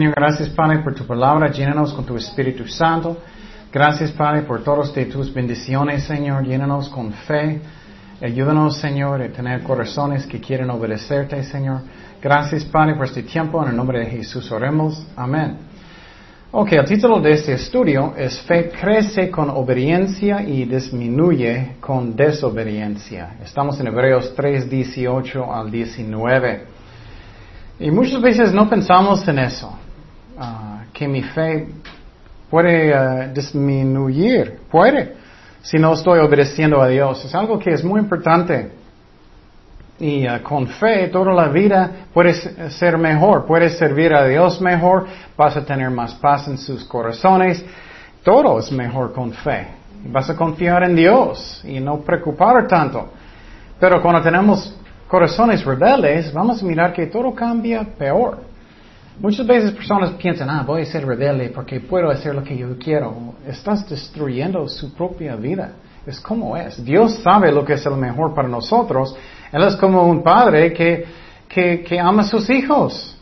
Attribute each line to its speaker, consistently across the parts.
Speaker 1: Señor, gracias Padre por tu palabra, llénanos con tu Espíritu Santo. Gracias Padre por todas tus bendiciones, Señor, llénanos con fe. Ayúdanos, Señor, a tener corazones que quieren obedecerte, Señor. Gracias, Padre, por este tiempo. En el nombre de Jesús oremos. Amén. Ok, el título de este estudio es Fe crece con obediencia y disminuye con desobediencia. Estamos en Hebreos 3, 18 al 19. Y muchas veces no pensamos en eso, ah, que mi fe puede ah, disminuir, puede, si no estoy obedeciendo a Dios. Es algo que es muy importante. Y uh, con fe toda la vida puedes ser mejor, puedes servir a Dios mejor, vas a tener más paz en sus corazones. Todo es mejor con fe. Vas a confiar en Dios y no preocupar tanto. Pero cuando tenemos corazones rebeldes, vamos a mirar que todo cambia peor. Muchas veces personas piensan, ah, voy a ser rebelde porque puedo hacer lo que yo quiero. Estás destruyendo su propia vida. Es como es. Dios sabe lo que es el mejor para nosotros. Él es como un padre que, que, que ama a sus hijos.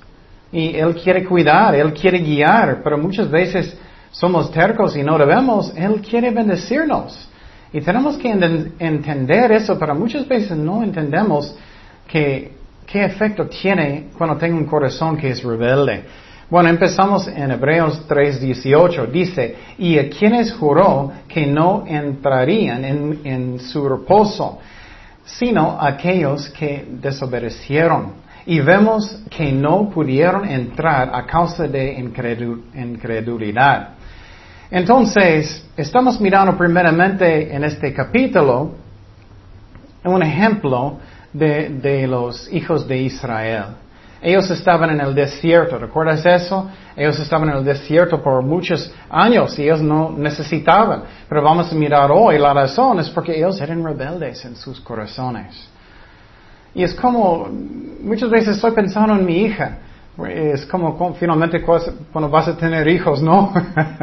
Speaker 1: Y Él quiere cuidar, Él quiere guiar, pero muchas veces somos tercos y no debemos. Él quiere bendecirnos. Y tenemos que entender eso, pero muchas veces no entendemos que ¿Qué efecto tiene cuando tengo un corazón que es rebelde? Bueno, empezamos en Hebreos 3:18. Dice, y a quienes juró que no entrarían en, su reposo, sino aquellos que desobedecieron. Y vemos que no pudieron entrar a causa de incredulidad. Entonces, estamos mirando primeramente en este capítulo un ejemplo de, los hijos de Israel. Ellos estaban en el desierto, ¿recuerdas eso? Ellos estaban en el desierto por muchos años y ellos no necesitaban. Pero vamos a mirar hoy, la razón es porque ellos eran rebeldes en sus corazones. Y es como, muchas veces estoy pensando en mi hija. Es como finalmente cuando vas a tener hijos, ¿no?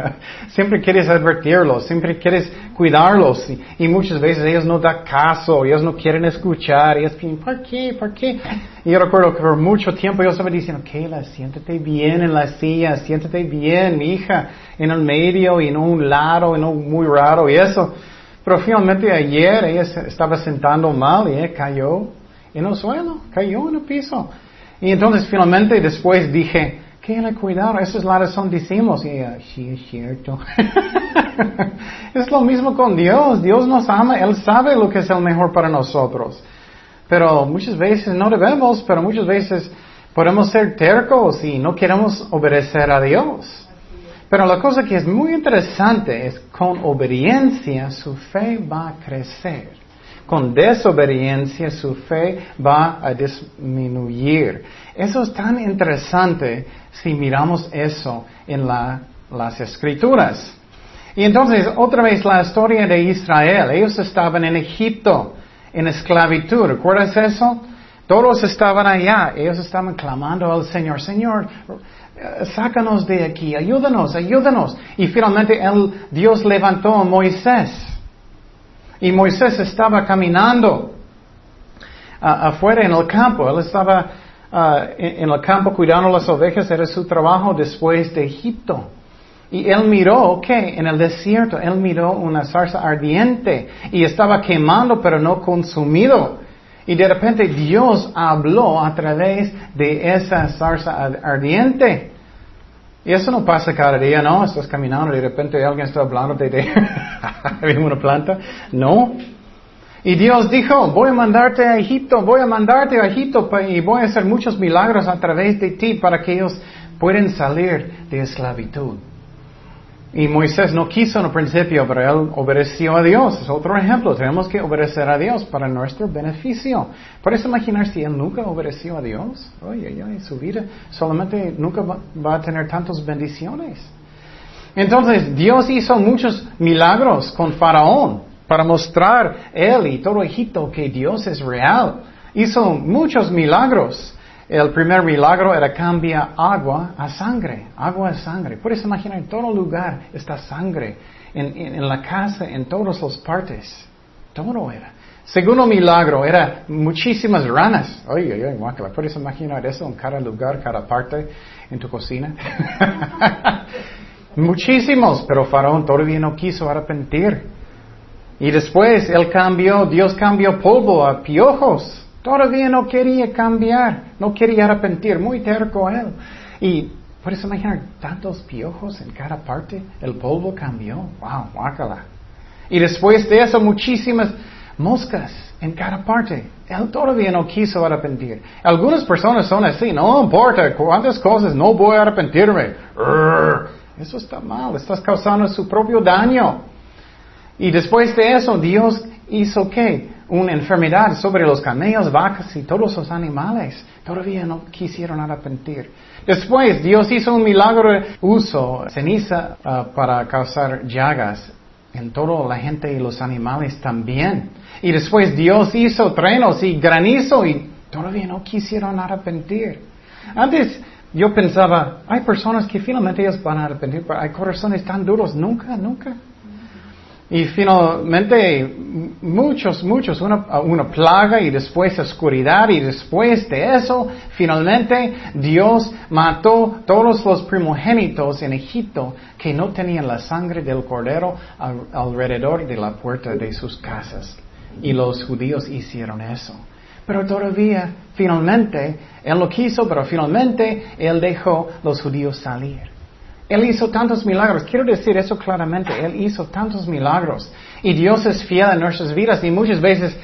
Speaker 1: siempre quieres advertirlos, siempre quieres cuidarlos y, muchas veces ellos no dan caso, ellos no quieren escuchar, ellos piensan, ¿por qué? ¿Por qué? Y yo recuerdo que por mucho tiempo yo estaba diciendo, Kayla, siéntate bien en la silla, siéntate bien, hija, en el medio y no un lado y no muy raro y eso. Pero finalmente ayer ella estaba sentando mal y cayó en el suelo, cayó en el piso. Y entonces finalmente después dije, que le cuidado, esa es la razón decimos. Y sí es cierto. es lo mismo con Dios. Dios nos ama, Él sabe lo que es el mejor para nosotros. Pero muchas veces no debemos, pero muchas veces podemos ser tercos y no queremos obedecer a Dios. Pero la cosa que es muy interesante es con obediencia su fe va a crecer con desobediencia su fe va a disminuir. Eso es tan interesante si miramos eso en las escrituras. Y entonces, otra vez la historia de Israel. Ellos estaban en Egipto, en esclavitud. ¿Recuerdas eso? Todos estaban allá. Ellos estaban clamando al Señor, Señor, sácanos de aquí, ayúdanos, ayúdanos. Y finalmente Dios levantó a Moisés. Y Moisés estaba caminando ah, afuera en el campo. Él estaba ah, en, el campo cuidando las ovejas. Era su trabajo después de Egipto. Y él miró, ¿qué? En el desierto, él miró una zarza ardiente y estaba quemando pero no consumido. Y de repente Dios habló a través de esa zarza ardiente. Y eso no pasa cada día, ¿no? Estás caminando y de repente alguien está hablando de, de una planta. No. Y Dios dijo, voy a mandarte a Egipto, voy a mandarte a Egipto y voy a hacer muchos milagros a través de ti para que ellos puedan salir de esclavitud. Y Moisés no quiso en el principio, pero él obedeció a Dios. Es otro ejemplo. Tenemos que obedecer a Dios para nuestro beneficio. Puedes imaginar si él nunca obedeció a Dios. Oye, oye, su vida solamente nunca va, a tener tantas bendiciones. Entonces, Dios hizo muchos milagros con Faraón para mostrar él y todo Egipto que Dios es real. Hizo muchos milagros. El primer milagro era cambiar agua a sangre, agua a sangre. Puedes imaginar, en todo lugar está sangre, en, la casa, en todas las partes. Todo era. Segundo milagro era muchísimas ranas. Oye, oye, guácala, ¿puedes imaginar eso en cada lugar, cada parte en tu cocina? Muchísimos, pero Faraón todavía no quiso arrepentir. Y después él cambió, Dios cambió polvo a piojos. Todavía no quería cambiar, no quería arrepentir, muy terco él. Y puedes imaginar tantos piojos en cada parte, el polvo cambió. Wow, guácala. Y después de eso, muchísimas moscas en cada parte. Él todavía no quiso arrepentir. Algunas personas son así, no importa cuántas cosas, no voy a arrepentirme. Eso está mal, estás causando su propio daño. Y después de eso, Dios hizo qué? Una enfermedad sobre los camellos, vacas y todos los animales. Todavía no quisieron arrepentir. Después, Dios hizo un milagro, uso ceniza ah, para causar llagas en toda la gente y los animales también. Y después Dios hizo trenos y granizo y todavía no quisieron arrepentir. Antes yo pensaba, hay personas que finalmente ellos van a arrepentir, pero hay corazones tan duros, nunca, nunca. Y finalmente, muchos, muchos, una, una, plaga y después oscuridad y después de eso, finalmente Dios mató todos los primogénitos en Egipto que no tenían la sangre del cordero alrededor de la puerta de sus casas. Y los judíos hicieron eso. Pero todavía, finalmente, Él lo quiso, pero finalmente Él dejó los judíos salir. Él hizo tantos milagros. Quiero decir eso claramente. Él hizo tantos milagros. Y Dios es fiel en nuestras vidas. Y muchas veces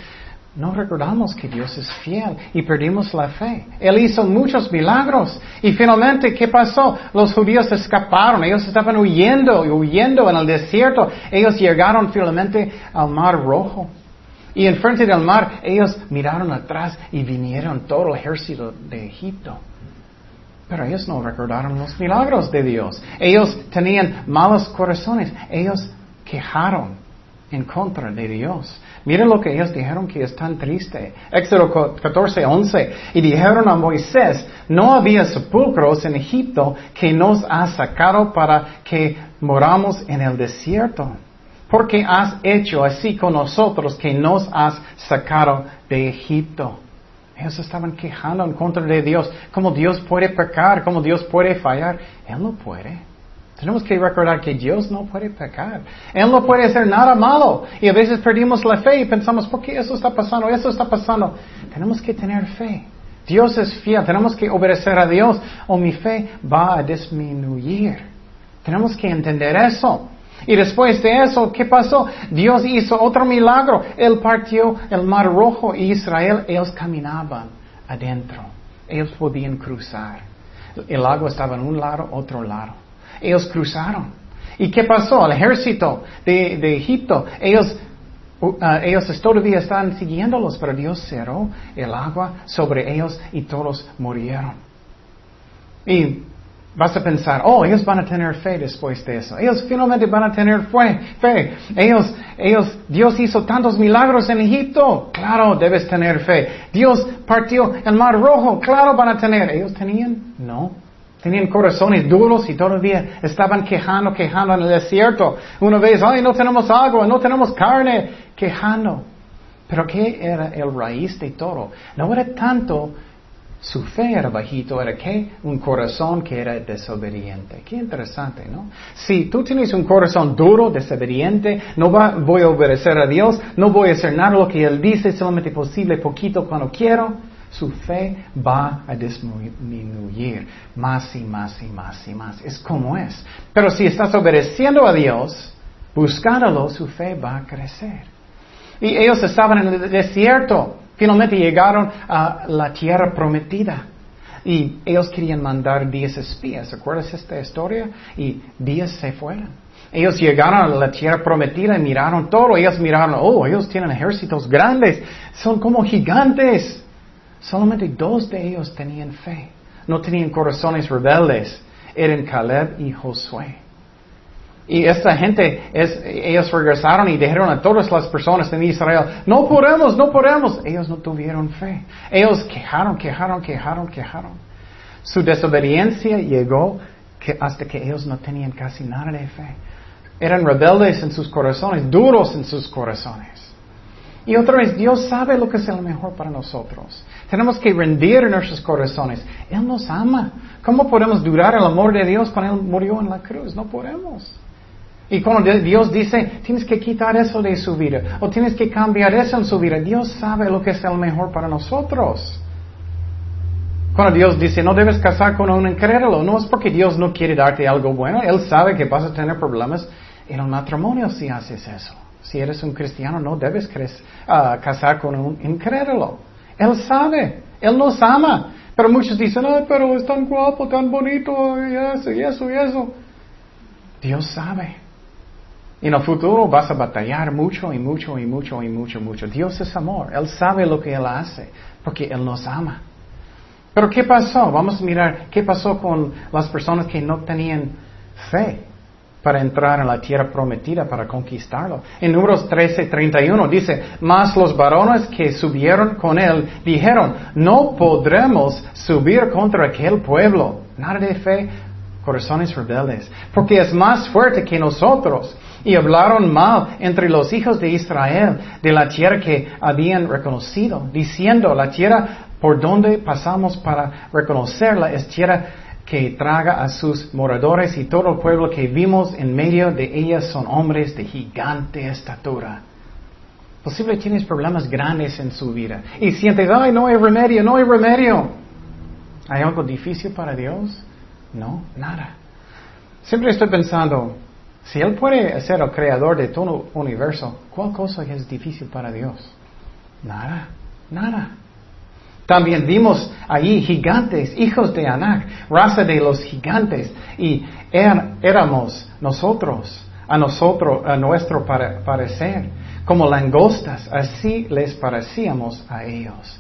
Speaker 1: no recordamos que Dios es fiel y perdimos la fe. Él hizo muchos milagros. Y finalmente, ¿qué pasó? Los judíos escaparon. Ellos estaban huyendo y huyendo en el desierto. Ellos llegaron finalmente al Mar Rojo. Y enfrente del mar ellos miraron atrás y vinieron todo el ejército de Egipto. Pero ellos no recordaron los milagros de Dios. Ellos tenían malos corazones. Ellos quejaron en contra de Dios. Miren lo que ellos dijeron que es tan triste. Éxodo 14, 11. Y dijeron a Moisés, no había sepulcros en Egipto que nos ha sacado para que moramos en el desierto porque has hecho así con nosotros que nos has sacado de Egipto. Ellos estaban quejando en contra de Dios. ¿Cómo Dios puede pecar? ¿Cómo Dios puede fallar? Él no puede. Tenemos que recordar que Dios no puede pecar. Él no puede hacer nada malo. Y a veces perdimos la fe y pensamos, ¿por qué eso está pasando? Eso está pasando. Tenemos que tener fe. Dios es fiel. Tenemos que obedecer a Dios o mi fe va a disminuir. Tenemos que entender eso. Y después de eso, ¿qué pasó? Dios hizo otro milagro. Él partió el mar rojo y Israel, ellos caminaban adentro. Ellos podían cruzar. El agua estaba en un lado, otro lado. Ellos cruzaron. ¿Y qué pasó? El ejército de, Egipto, ellos, uh, ellos todavía estaban siguiéndolos, pero Dios cerró el agua sobre ellos y todos murieron. Y Vas a pensar, oh, ellos van a tener fe después de eso. Ellos finalmente van a tener fe. fe. Ellos, ellos, Dios hizo tantos milagros en Egipto. Claro, debes tener fe. Dios partió el mar rojo. Claro, van a tener. Ellos tenían, no. Tenían corazones duros y todavía estaban quejando, quejando en el desierto. Una vez, ay, no tenemos agua, no tenemos carne, quejando. Pero ¿qué era el raíz de todo? No era tanto su fe era bajito, era que un corazón que era desobediente. Qué interesante, ¿no? Si tú tienes un corazón duro, desobediente, no va, voy a obedecer a Dios, no voy a hacer nada lo que Él dice, solamente posible, poquito cuando quiero, su fe va a disminuir más y más y más y más. Es como es. Pero si estás obedeciendo a Dios, buscándolo, su fe va a crecer. Y ellos estaban en el desierto. Finalmente llegaron a la tierra prometida. Y ellos querían mandar diez espías. ¿Recuerdas esta historia? Y diez se fueron. Ellos llegaron a la tierra prometida y miraron todo. Ellos miraron, oh, ellos tienen ejércitos grandes. Son como gigantes. Solamente dos de ellos tenían fe. No tenían corazones rebeldes. Eran Caleb y Josué. Y esta gente, ellos regresaron y dijeron a todas las personas en Israel, no podemos, no podemos. Ellos no tuvieron fe. Ellos quejaron, quejaron, quejaron, quejaron. Su desobediencia llegó hasta que ellos no tenían casi nada de fe. Eran rebeldes en sus corazones, duros en sus corazones. Y otra vez, Dios sabe lo que es lo mejor para nosotros. Tenemos que rendir en nuestros corazones. Él nos ama. ¿Cómo podemos durar el amor de Dios cuando Él murió en la cruz? No podemos. Y cuando Dios dice, tienes que quitar eso de su vida, o tienes que cambiar eso en su vida, Dios sabe lo que es el mejor para nosotros. Cuando Dios dice, no debes casar con un incrédulo, no es porque Dios no quiere darte algo bueno, Él sabe que vas a tener problemas en el matrimonio si haces eso. Si eres un cristiano, no debes ah, casar con un incrédulo. Él sabe, Él nos ama. Pero muchos dicen, ay, pero es tan guapo, tan bonito, y eso, y eso, y eso. Dios sabe. En el futuro vas a batallar mucho y mucho y mucho y mucho, mucho. Dios es amor. Él sabe lo que Él hace, porque Él nos ama. Pero ¿qué pasó? Vamos a mirar qué pasó con las personas que no tenían fe para entrar en la tierra prometida, para conquistarlo. En números 13, 31 dice, mas los varones que subieron con él dijeron, no podremos subir contra aquel pueblo. Nada de fe, corazones rebeldes, porque es más fuerte que nosotros. Y hablaron mal entre los hijos de Israel de la tierra que habían reconocido, diciendo, la tierra por donde pasamos para reconocerla es tierra que traga a sus moradores y todo el pueblo que vimos en medio de ella son hombres de gigante estatura. Posible tienes problemas grandes en su vida y sientes, ay, no hay remedio, no hay remedio. ¿Hay algo difícil para Dios? No, nada. Siempre estoy pensando, si Él puede ser el creador de todo el universo, ¿cuál cosa es difícil para Dios? Nada, nada. También vimos allí gigantes, hijos de Anak, raza de los gigantes, y er, éramos nosotros, a nosotros, a nuestro parecer, como langostas, así les parecíamos a ellos.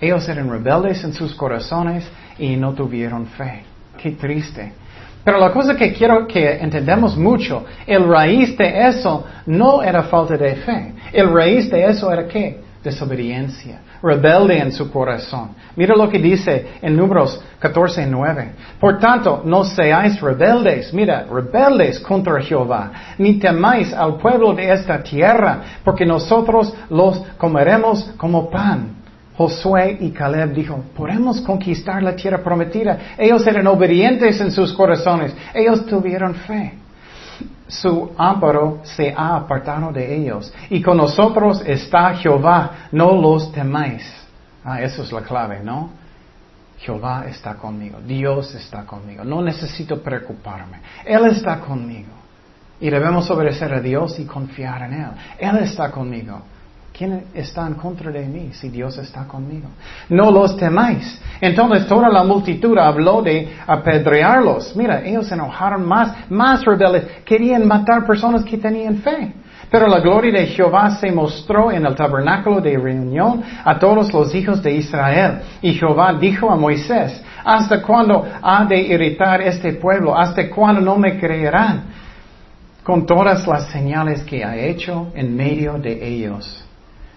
Speaker 1: Ellos eran rebeldes en sus corazones y no tuvieron fe. Qué triste. Pero la cosa que quiero que entendamos mucho, el raíz de eso no era falta de fe. El raíz de eso era qué? Desobediencia rebelde en su corazón. Mira lo que dice en números 14, 9. Por tanto, no seáis rebeldes, mira, rebeldes contra Jehová, ni temáis al pueblo de esta tierra, porque nosotros los comeremos como pan. Josué y Caleb dijo, podemos conquistar la tierra prometida. Ellos eran obedientes en sus corazones. Ellos tuvieron fe su amparo se ha apartado de ellos. Y con nosotros está Jehová, no los temáis. Ah, eso es la clave, ¿no? Jehová está conmigo, Dios está conmigo, no necesito preocuparme, Él está conmigo. Y debemos obedecer a Dios y confiar en Él. Él está conmigo. ¿Quién está en contra de mí si Dios está conmigo? No los temáis. Entonces toda la multitud habló de apedrearlos. Mira, ellos se enojaron más, más rebeldes. Querían matar personas que tenían fe. Pero la gloria de Jehová se mostró en el tabernáculo de reunión a todos los hijos de Israel. Y Jehová dijo a Moisés, ¿hasta cuándo ha de irritar este pueblo? ¿Hasta cuándo no me creerán? Con todas las señales que ha hecho en medio de ellos.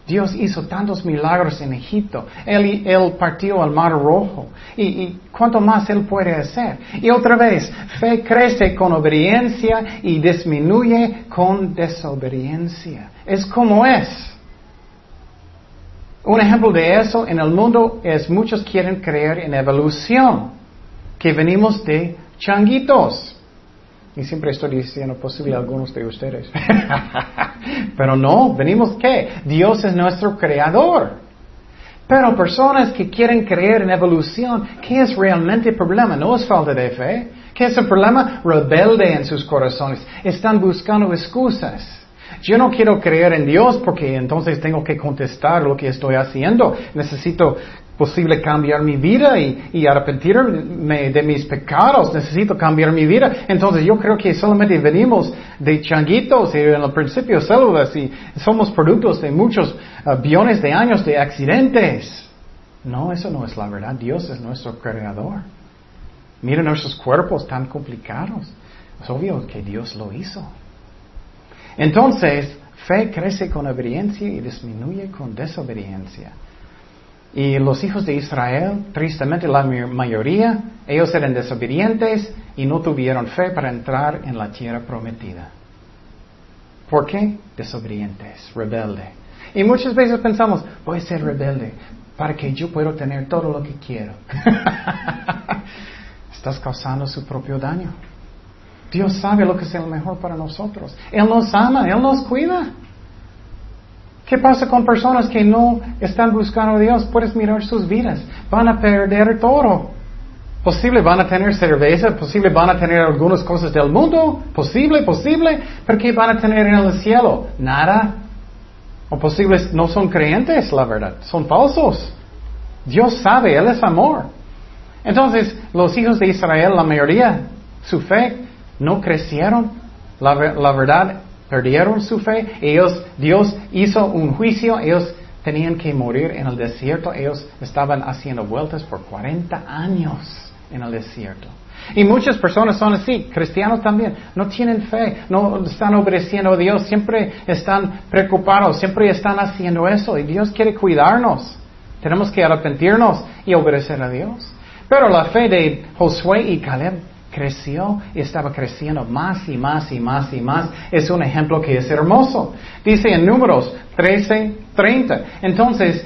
Speaker 1: Dios hizo tantos milagros en Egipto. Él, partió al mar rojo. Y, y, cuánto más Él puede hacer. Y otra vez, fe crece con obediencia y disminuye con desobediencia. Es como es. Un ejemplo de eso en el mundo es muchos quieren creer en evolución, que venimos de changuitos. Y siempre estoy diciendo posible algunos de ustedes. Pero no, venimos qué? Dios es nuestro creador. Pero personas que quieren creer en evolución, ¿qué es realmente el problema? No es falta de fe. ¿Qué es el problema? Rebelde en sus corazones. Están buscando excusas. Yo no quiero creer en Dios porque entonces tengo que contestar lo que estoy haciendo. Necesito posible cambiar mi vida y, arrepentirme de mis pecados. Necesito cambiar mi vida. Entonces yo creo que solamente venimos de changuitos y en el principio células y somos productos de muchos uh, billones de años de accidentes. No, eso no es la verdad. Dios es nuestro creador. Mira nuestros cuerpos tan complicados. Es obvio que Dios lo hizo. Entonces, fe crece con obediencia y disminuye con desobediencia. Y los hijos de Israel, tristemente la mayoría, ellos eran desobedientes y no tuvieron fe para entrar en la tierra prometida. ¿Por qué? Desobedientes, rebelde. Y muchas veces pensamos, voy a ser rebelde para que yo pueda tener todo lo que quiero. Estás causando su propio daño. Dios sabe lo que es lo mejor para nosotros. Él nos ama, Él nos cuida. ¿Qué pasa con personas que no están buscando a Dios? Puedes mirar sus vidas. Van a perder todo. Posible van a tener cerveza, posible van a tener algunas cosas del mundo, posible, posible, pero ¿qué van a tener en el cielo? Nada. O posible no son creyentes, la verdad, son falsos. Dios sabe, Él es amor. Entonces, los hijos de Israel, la mayoría, su fe no crecieron. La, la verdad, perdieron su fe. Ellos, Dios hizo un juicio, ellos tenían que morir en el desierto. Ellos estaban haciendo vueltas por 40 años en el desierto. Y muchas personas son así, cristianos también, no tienen fe, no están obedeciendo a Dios, siempre están preocupados, siempre están haciendo eso y Dios quiere cuidarnos. Tenemos que arrepentirnos y obedecer a Dios. Pero la fe de Josué y Caleb creció y estaba creciendo más y más y más y más. Es un ejemplo que es hermoso. Dice en números 13, 30. Entonces,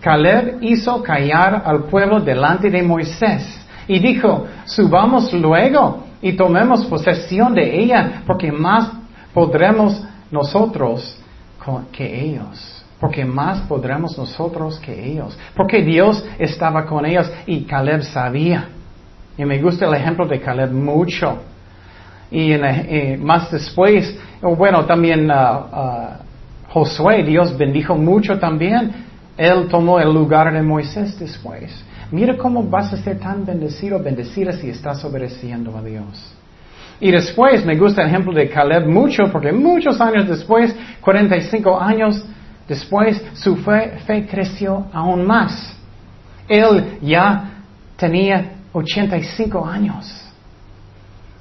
Speaker 1: Caleb hizo callar al pueblo delante de Moisés y dijo, subamos luego y tomemos posesión de ella, porque más podremos nosotros que ellos. Porque más podremos nosotros que ellos. Porque Dios estaba con ellos y Caleb sabía. Y me gusta el ejemplo de Caleb mucho. Y más después, bueno, también uh, uh, Josué, Dios bendijo mucho también. Él tomó el lugar de Moisés después. Mira cómo vas a ser tan bendecido, bendecida si estás obedeciendo a Dios. Y después me gusta el ejemplo de Caleb mucho, porque muchos años después, 45 años después, su fe, fe creció aún más. Él ya tenía 85 años.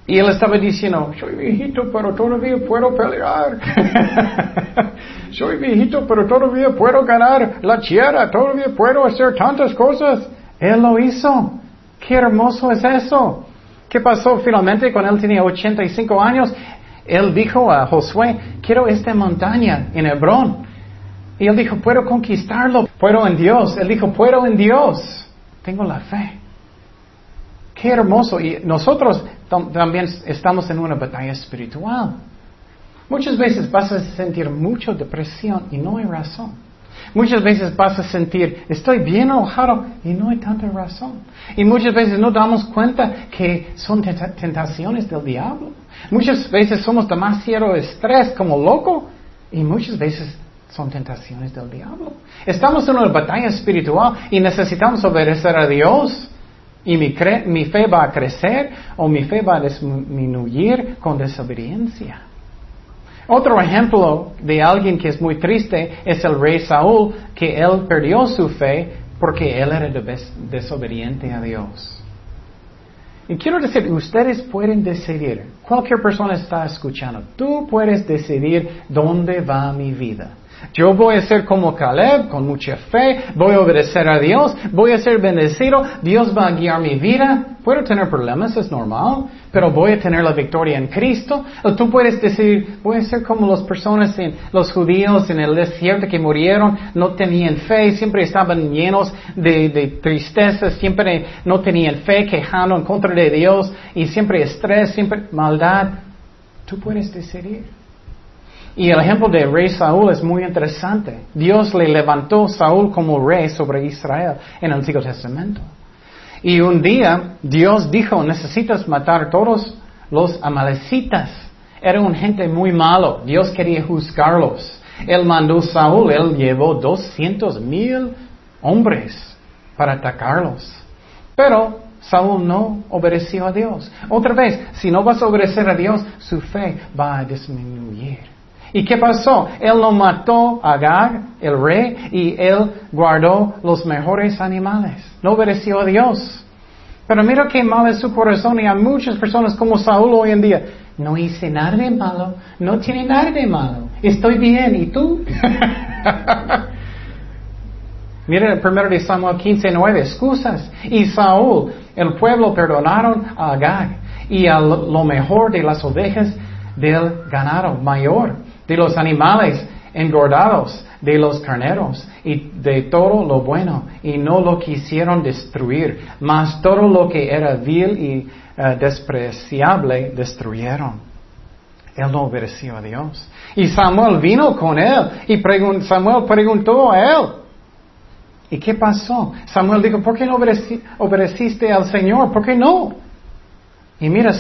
Speaker 1: Y él estaba diciendo, soy viejito, pero todavía puedo pelear. soy viejito, pero todavía puedo ganar la tierra, todavía puedo hacer tantas cosas. Él lo hizo. Qué hermoso es eso. ¿Qué pasó finalmente cuando él tenía 85 años? Él dijo a Josué, quiero esta montaña en Hebrón. Y él dijo, puedo conquistarlo, puedo en Dios. Él dijo, puedo en Dios. Tengo la fe. Qué hermoso. Y nosotros también estamos en una batalla espiritual. Muchas veces vas a sentir mucha depresión y no hay razón. Muchas veces vas a sentir, estoy bien enojado y no hay tanta razón. Y muchas veces no damos cuenta que son tentaciones del diablo. Muchas veces somos demasiado estrés como loco y muchas veces son tentaciones del diablo. Estamos en una batalla espiritual y necesitamos obedecer a Dios. Y mi, mi fe va a crecer o mi fe va a disminuir con desobediencia. Otro ejemplo de alguien que es muy triste es el rey Saúl, que él perdió su fe porque él era desobediente a Dios. Y quiero decir, ustedes pueden decidir, cualquier persona está escuchando, tú puedes decidir dónde va mi vida. Yo voy a ser como Caleb, con mucha fe, voy a obedecer a Dios, voy a ser bendecido, Dios va a guiar mi vida. Puedo tener problemas, es normal, pero voy a tener la victoria en Cristo. O tú puedes decir, voy a ser como las personas, en, los judíos en el desierto que murieron, no tenían fe, siempre estaban llenos de, de tristeza, siempre no tenían fe, quejando en contra de Dios, y siempre estrés, siempre maldad. Tú puedes decidir. Y el ejemplo de rey Saúl es muy interesante. Dios le levantó Saúl como rey sobre Israel en el Antiguo Testamento. Y un día Dios dijo, necesitas matar a todos los amalecitas. Era un gente muy malo. Dios quería juzgarlos. Él mandó Saúl, él llevó doscientos mil hombres para atacarlos. Pero Saúl no obedeció a Dios. Otra vez, si no vas a obedecer a Dios, su fe va a disminuir. ¿Y qué pasó? Él lo mató a Agag, el rey, y él guardó los mejores animales. No obedeció a Dios. Pero mira qué mal es su corazón y hay muchas personas como Saúl hoy en día. No hice nada de malo, no tiene nada de malo. Estoy bien, ¿y tú? Mira el primero de Samuel 15, 9, excusas. Y Saúl, el pueblo perdonaron a Agag y a lo mejor de las ovejas del ganado mayor, de los animales engordados, de los carneros y de todo lo bueno, y no lo quisieron destruir, mas todo lo que era vil y eh, despreciable destruyeron. Él no obedeció a Dios. Y Samuel vino con él y Samuel preguntó a él, ¿y qué pasó? Samuel dijo, ¿por qué no obedeciste al Señor? ¿Por qué no? Y mira,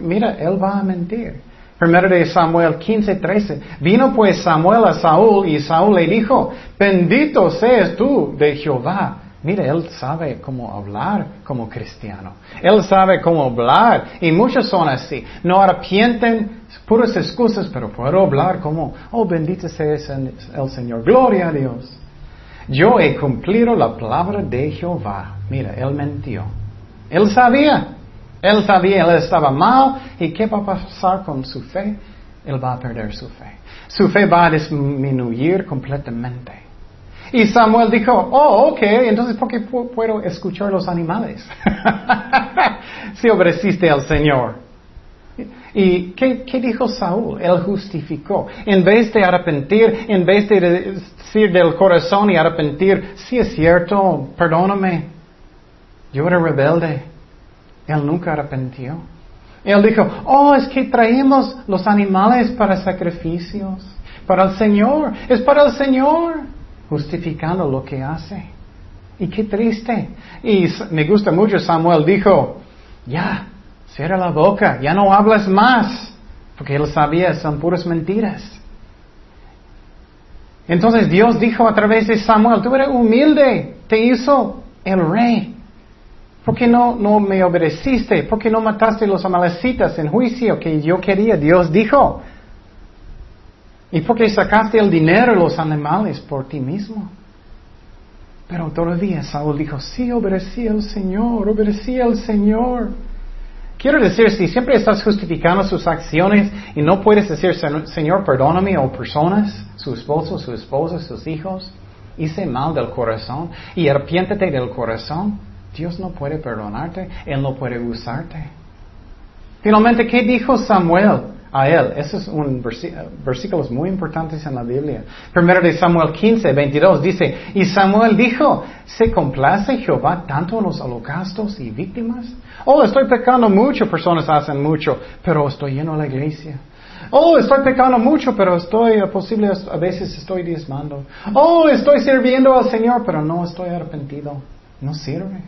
Speaker 1: mira, él va a mentir. Primero de Samuel 15, 13. Vino pues Samuel a Saúl y Saúl le dijo, bendito seas tú de Jehová. Mira, él sabe cómo hablar como cristiano. Él sabe cómo hablar. Y muchos son así. No arrepienten puras excusas, pero puedo hablar como, oh, bendito sea el Señor. Gloria a Dios. Yo he cumplido la palabra de Jehová. Mira, él mentió. Él sabía. Él sabía, él estaba mal. ¿Y qué va a pasar con su fe? Él va a perder su fe. Su fe va a disminuir completamente. Y Samuel dijo, oh, ok, entonces ¿por qué puedo escuchar los animales? si obedeciste al Señor. ¿Y qué, qué, dijo Saúl? Él justificó. En vez de arrepentir, en vez de decir del corazón y arrepentir, sí es cierto, perdóname, yo era rebelde. Él nunca arrepintió. Él dijo, oh, es que traemos los animales para sacrificios, para el Señor, es para el Señor, justificando lo que hace. Y qué triste. Y me gusta mucho, Samuel dijo, ya, cierra la boca, ya no hablas más, porque él sabía, son puras mentiras. Entonces Dios dijo a través de Samuel, tú eres humilde, te hizo el rey. ¿Por qué no, no me obedeciste? ¿Por qué no mataste los amalecitas en juicio que yo quería? Dios dijo. ¿Y por qué sacaste el dinero de los animales por ti mismo? Pero todavía Saúl dijo, sí, obedecí al Señor, obedecí al Señor. Quiero decir, si siempre estás justificando sus acciones y no puedes decir, Señor, perdóname, o personas, su esposo, su esposa, sus hijos, hice mal del corazón y arrepiéntete del corazón, Dios no puede perdonarte, Él no puede usarte. Finalmente, ¿qué dijo Samuel a él? Esos son versículos muy importantes en la Biblia. Primero de Samuel 15, 22 dice, y Samuel dijo, ¿se complace Jehová tanto en los holocaustos y víctimas? Oh, estoy pecando mucho, personas hacen mucho, pero estoy lleno de la iglesia. Oh, estoy pecando mucho, pero estoy, posible, a veces estoy diezmando. Oh, estoy sirviendo al Señor, pero no estoy arrepentido. No sirve.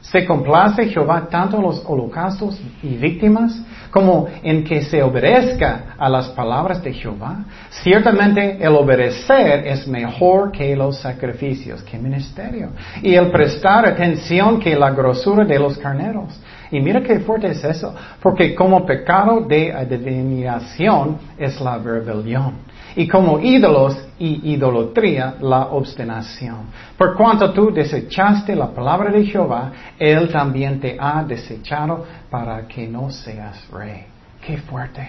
Speaker 1: Se complace Jehová tanto en los holocaustos y víctimas como en que se obedezca a las palabras de Jehová. Ciertamente el obedecer es mejor que los sacrificios, que ministerio. Y el prestar atención que la grosura de los carneros. Y mira qué fuerte es eso, porque como pecado de adivinación es la rebelión y como ídolos y idolatría la obstinación. Por cuanto tú desechaste la palabra de Jehová, Él también te ha desechado para que no seas rey. Qué fuerte.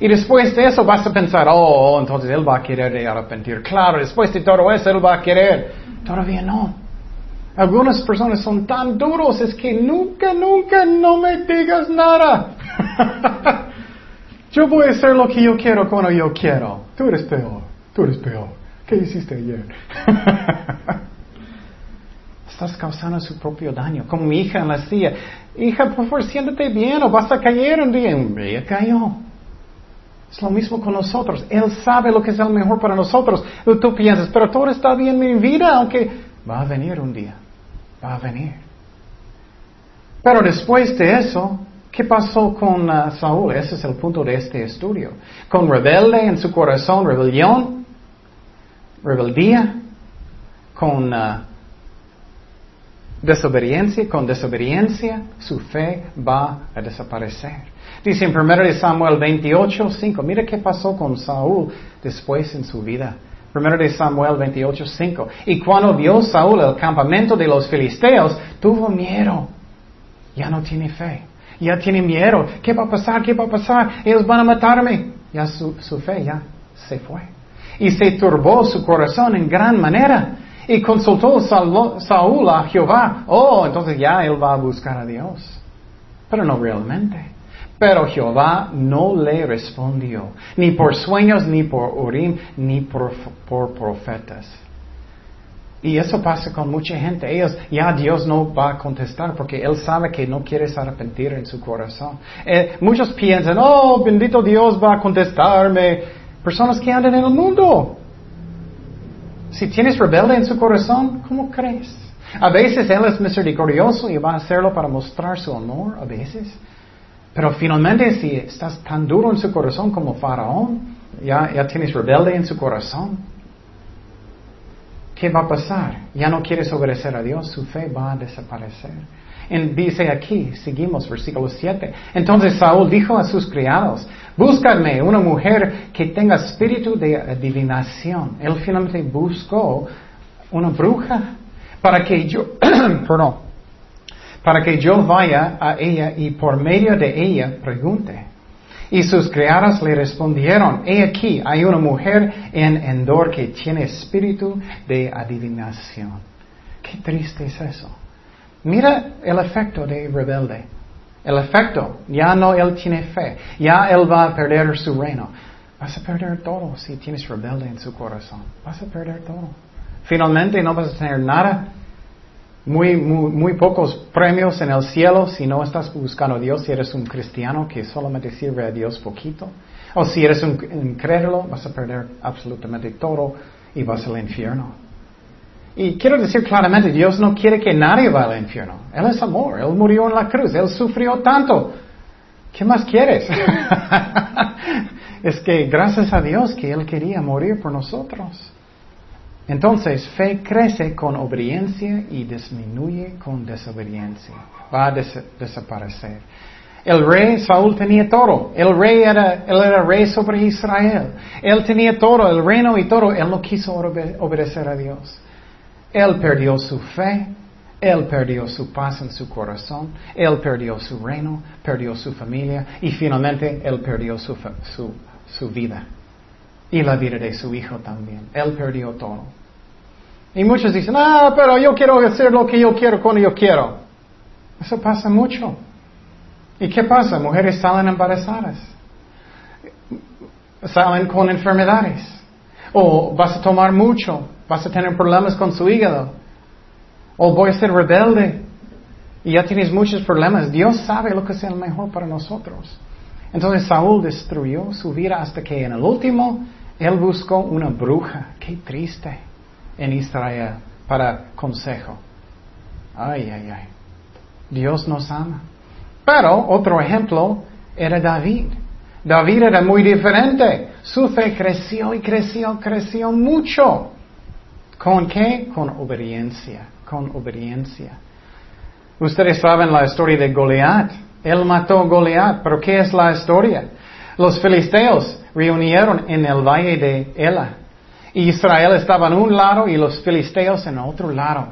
Speaker 1: Y después de eso vas a pensar, oh, entonces Él va a querer arrepentir. Claro, después de todo eso Él va a querer. Todavía no. Algunas personas son tan duros, es que nunca, nunca no me digas nada. Yo voy a hacer lo que yo quiero cuando yo quiero. Tú eres peor, tú eres peor. ¿Qué hiciste ayer? Estás causando su propio daño. Como mi hija en la silla. Hija, por favor, siéntate bien o vas a caer un día. Ella cayó. Es lo mismo con nosotros. Él sabe lo que es el mejor para nosotros. Tú piensas, pero todo está bien en mi vida, aunque va a venir un día. Va a venir. Pero después de eso, ¿Qué pasó con uh, Saúl? Ese es el punto de este estudio. Con rebelde en su corazón, rebelión, rebeldía, con uh, desobediencia, con desobediencia, su fe va a desaparecer. Dice en 1 Samuel 28, 5, mira qué pasó con Saúl después en su vida. 1 de Samuel 28, 5. Y cuando vio Saúl el campamento de los filisteos, tuvo miedo. Ya no tiene fe ya tiene miedo. ¿Qué va a pasar? ¿Qué va a pasar? Ellos van a matarme. Ya su, fe ya se fue. Y se turbó su corazón en gran manera. Y consultó Saúl a Jehová. Oh, entonces ya él va a buscar a Dios. Pero no realmente. Pero Jehová no le respondió, ni por sueños, ni por urim, ni por, por profetas. Y eso pasa con mucha gente. Ellos, ya Dios no va a contestar porque Él sabe que no quieres arrepentir en su corazón. Eh, muchos piensan, oh, bendito Dios va a contestarme. Personas que andan en el mundo. Si tienes rebelde en su corazón, ¿cómo crees? A veces Él es misericordioso y va a hacerlo para mostrar su honor, a veces. Pero finalmente, si estás tan duro en su corazón como Faraón, ya, ya tienes rebelde en su corazón, ¿qué va a pasar? Ya no quieres obedecer a Dios, su fe va a desaparecer. Y dice aquí, seguimos, versículo 7. Entonces Saúl dijo a sus criados, búscame una mujer que tenga espíritu de adivinación. Él finalmente buscó una bruja para que yo, perdón, para que yo vaya a ella y por medio de ella pregunte. Y sus criadas le respondieron, he aquí, hay una mujer en Endor que tiene espíritu de adivinación. Qué triste es eso. Mira el efecto de rebelde. El efecto, ya no él tiene fe, ya él va a perder su reino. Vas a perder todo si tienes rebelde en su corazón. Vas a perder todo. Finalmente no vas a tener nada muy, muy, pocos premios en el cielo si no estás buscando a Dios, si eres un cristiano que solamente sirve a Dios poquito. O si eres un incrédulo, vas a perder absolutamente todo y vas al infierno. Y quiero decir claramente, Dios no quiere que nadie vaya al infierno. Él es amor, Él murió en la cruz, Él sufrió tanto. ¿Qué más quieres? es que gracias a Dios que Él quería morir por nosotros. Entonces, fe crece con obediencia y disminuye con desobediencia. Va a desaparecer. El rey Saúl tenía todo. El rey era, él era rey sobre Israel. Él tenía todo, el reino y todo. Él no quiso obedecer a Dios. Él perdió su fe. Él perdió su paz en su corazón. Él perdió su reino. Perdió su familia. Y finalmente, él perdió su, su, su vida y la vida de su hijo también. Él perdió todo. Y muchos dicen, ah, pero yo quiero hacer lo que yo quiero cuando yo quiero. Eso pasa mucho. ¿Y qué pasa? Mujeres salen embarazadas. Salen con enfermedades. O vas a tomar mucho. Vas a tener problemas con su hígado. O voy a ser rebelde. Y ya tienes muchos problemas. Dios sabe lo que es el mejor para nosotros. Entonces Saúl destruyó su vida hasta que en el último él buscó una bruja. Qué triste en Israel para consejo. Ay, ay, ay. Dios nos ama. Pero otro ejemplo era David. David era muy diferente. Su fe creció y creció, creció mucho. ¿Con qué? Con obediencia, con obediencia. Ustedes saben la historia de Goliat. Él mató a Goliat, pero ¿qué es la historia? Los filisteos reunieron en el valle de Ela. Israel estaba en un lado y los filisteos en otro lado.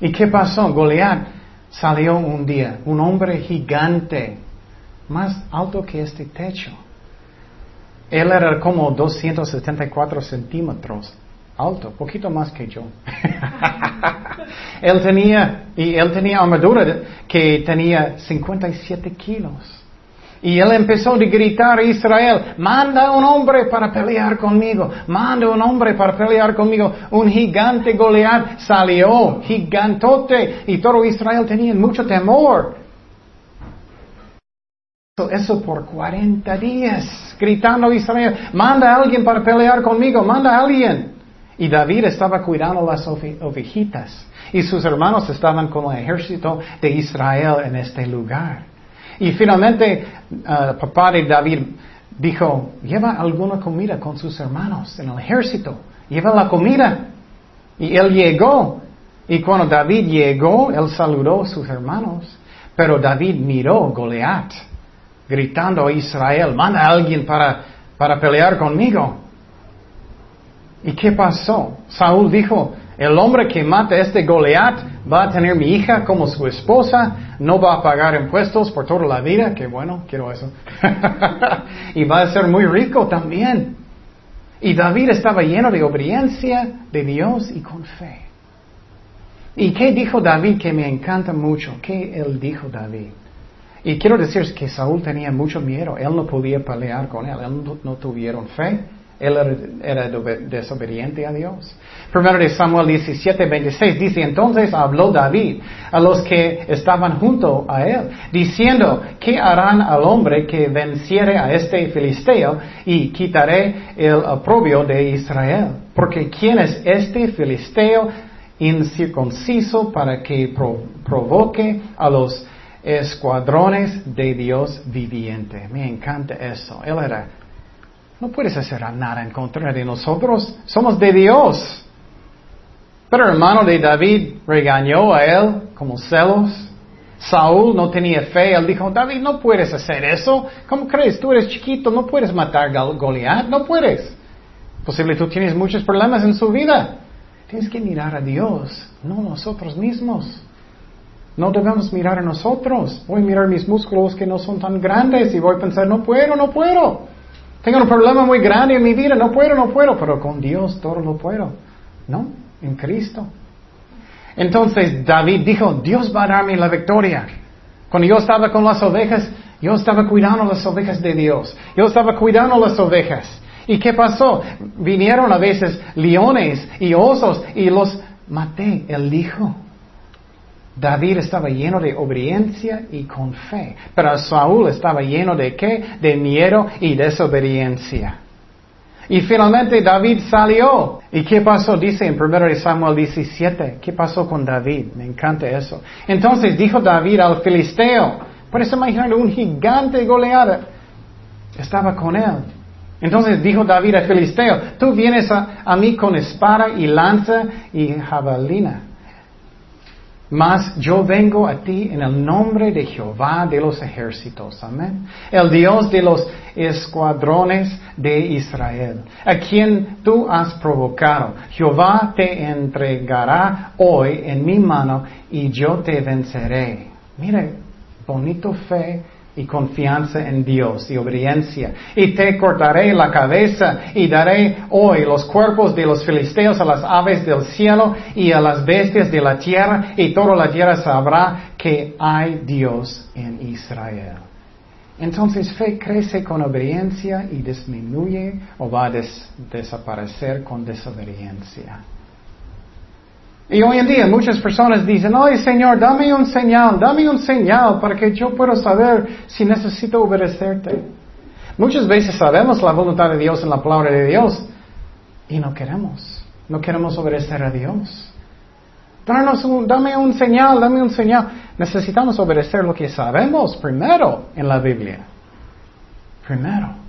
Speaker 1: ¿Y qué pasó? Goliat salió un día, un hombre gigante, más alto que este techo. Él era como 274 centímetros alto, poquito más que yo. él tenía, y él tenía armadura que tenía 57 kilos. Y él empezó a gritar a Israel, manda un hombre para pelear conmigo, manda un hombre para pelear conmigo. Un gigante Goliat salió, gigantote, y todo Israel tenía mucho temor. Eso por 40 días, gritando a Israel, manda a alguien para pelear conmigo, manda a alguien. Y David estaba cuidando las ovejitas, y sus hermanos estaban con el ejército de Israel en este lugar. Y finalmente, uh, papá de David dijo, lleva alguna comida con sus hermanos en el ejército, lleva la comida. Y él llegó. Y cuando David llegó, él saludó a sus hermanos. Pero David miró a Goliat, gritando a Israel, manda a alguien para, para pelear conmigo. ¿Y qué pasó? Saúl dijo, el hombre que mata a este Goliat va a tener mi hija como su esposa, no va a pagar impuestos por toda la vida, que bueno, quiero eso. y va a ser muy rico también. Y David estaba lleno de obediencia de Dios y con fe. ¿Y qué dijo David que me encanta mucho? ¿Qué él dijo David? Y quiero decir que Saúl tenía mucho miedo. Él no podía pelear con él. Él no, tuvieron fe. Él era, desobediente a Dios. Primero de Samuel 17, 26 dice, entonces habló David a los que estaban junto a él, diciendo, ¿qué harán al hombre que venciere a este filisteo y quitaré el oprobio de Israel? Porque ¿quién es este filisteo incircunciso para que provoque a los escuadrones de Dios viviente. Me encanta eso. Él era, no puedes hacer nada en contra de nosotros, somos de Dios. Pero el hermano de David regañó a él como celos. Saúl no tenía fe, él dijo, David, no puedes hacer eso. ¿Cómo crees? Tú eres chiquito, no puedes matar a Goliat, no puedes. Posible tú tienes muchos problemas en su vida. Tienes que mirar a Dios, no nosotros mismos. No debemos mirar a nosotros. Voy a mirar mis músculos que no son tan grandes y voy a pensar, no puedo, no puedo. Tengo un problema muy grande en mi vida, no puedo, no puedo, pero con Dios todo lo puedo. No, en Cristo. Entonces David dijo, Dios va a darme la victoria. Cuando yo estaba con las ovejas, yo estaba cuidando las ovejas de Dios. Yo estaba cuidando las ovejas. ¿Y qué pasó? Vinieron a veces leones y osos y los maté. Él dijo, David estaba lleno de obediencia y con fe, pero Saúl estaba lleno de qué? De miedo y desobediencia. Y finalmente David salió. ¿Y qué pasó? Dice en 1 Samuel 17. ¿Qué pasó con David? Me encanta eso. Entonces dijo David al filisteo. Puedes imaginar un gigante goleada. Estaba con él. Entonces dijo David al filisteo, tú vienes a, a mí con espada y lanza y jabalina mas yo vengo a ti en el nombre de Jehová de los ejércitos. Amén. El Dios de los escuadrones de Israel, a quien tú has provocado. Jehová te entregará hoy en mi mano y yo te venceré. Mire, bonito fe y confianza en Dios y obediencia. Y te cortaré la cabeza y daré hoy los cuerpos de los filisteos a las aves del cielo y a las bestias de la tierra y toda la tierra sabrá que hay Dios en Israel. Entonces fe crece con obediencia y disminuye o va a desaparecer con desobediencia. Y hoy en día muchas personas dicen, ay Señor, dame un señal, dame un señal para que yo pueda saber si necesito obedecerte. Muchas veces sabemos la voluntad de Dios en la palabra de Dios y no queremos, no queremos obedecer a Dios. dame un señal, dame un señal. Necesitamos obedecer lo que sabemos primero en la Biblia. Primero.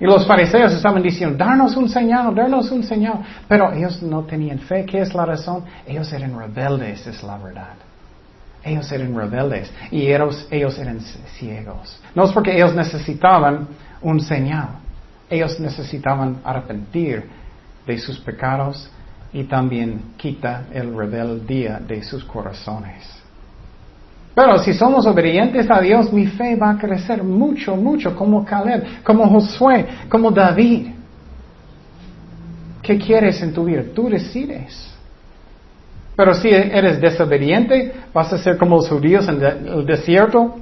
Speaker 1: Y los fariseos estaban diciendo, darnos un señal, darnos un señal. Pero ellos no tenían fe. ¿Qué es la razón? Ellos eran rebeldes, es la verdad. Ellos eran rebeldes y ellos, ellos eran ciegos. No es porque ellos necesitaban un señal. Ellos necesitaban arrepentir de sus pecados y también quita el rebeldía de sus corazones. Pero si somos obedientes a Dios, mi fe va a crecer mucho, mucho, como Caleb, como Josué, como David. ¿Qué quieres en tu vida? Tú decides. Pero si eres desobediente, vas a ser como los judíos en el desierto,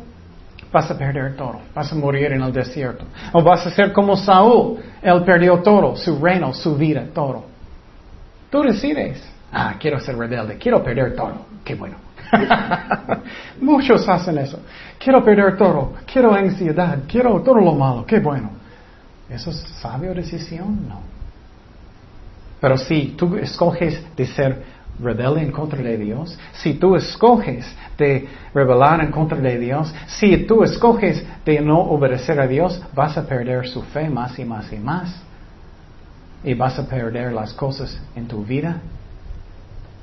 Speaker 1: vas a perder todo, vas a morir en el desierto. O vas a ser como Saúl, él perdió todo, su reino, su vida, todo. Tú decides. Ah, quiero ser rebelde, quiero perder todo. Qué bueno. Muchos hacen eso. Quiero perder todo, quiero ansiedad, quiero todo lo malo, qué bueno. ¿Eso es sabio decisión? No. Pero si tú escoges de ser rebelde en contra de Dios, si tú escoges de rebelar en contra de Dios, si tú escoges de no obedecer a Dios, vas a perder su fe más y más y más. Y vas a perder las cosas en tu vida.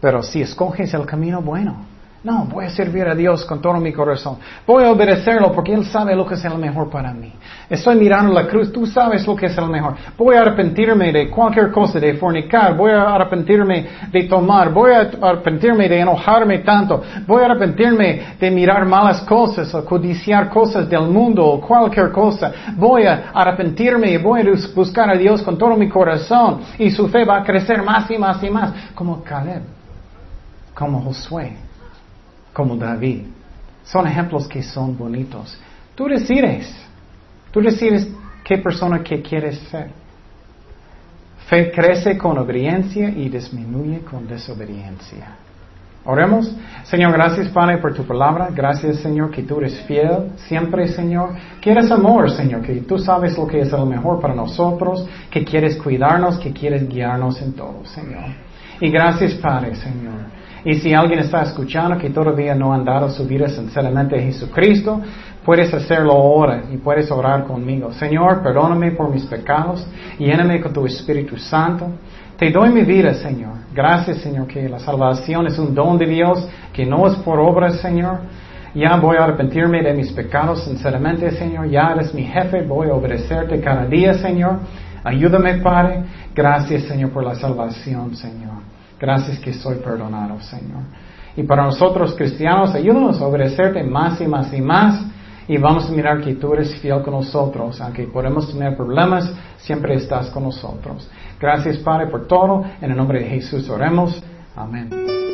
Speaker 1: Pero si escoges el camino bueno, no, voy a servir a Dios con todo mi corazón. Voy a obedecerlo porque Él sabe lo que es el mejor para mí. Estoy mirando la cruz, tú sabes lo que es el mejor. Voy a arrepentirme de cualquier cosa, de fornicar, voy a arrepentirme de tomar, voy a arrepentirme de enojarme tanto, voy a arrepentirme de mirar malas cosas o codiciar cosas del mundo o cualquier cosa. Voy a arrepentirme y voy a buscar a Dios con todo mi corazón y su fe va a crecer más y más y más, como Caleb, como Josué como David. Son ejemplos que son bonitos. Tú decides. Tú decides qué persona que quieres ser. Fe crece con obediencia y disminuye con desobediencia. Oremos. Señor, gracias Padre por tu palabra. Gracias Señor que tú eres fiel siempre Señor. Que eres amor Señor, que tú sabes lo que es lo mejor para nosotros, que quieres cuidarnos, que quieres guiarnos en todo Señor. Y gracias Padre Señor. Y si alguien está escuchando que todavía no han dado su vida sinceramente a Jesucristo, puedes hacerlo ahora y puedes orar conmigo. Señor, perdóname por mis pecados, lléname con tu Espíritu Santo. Te doy mi vida, Señor. Gracias, Señor, que la salvación es un don de Dios, que no es por obras, Señor. Ya voy a arrepentirme de mis pecados sinceramente, Señor. Ya eres mi jefe, voy a obedecerte cada día, Señor. Ayúdame, Padre. Gracias, Señor, por la salvación, Señor. Gracias que soy perdonado, Señor. Y para nosotros cristianos, ayúdanos a obedecerte más y más y más. Y vamos a mirar que tú eres fiel con nosotros. Aunque podemos tener problemas, siempre estás con nosotros. Gracias, Padre, por todo. En el nombre de Jesús oremos. Amén.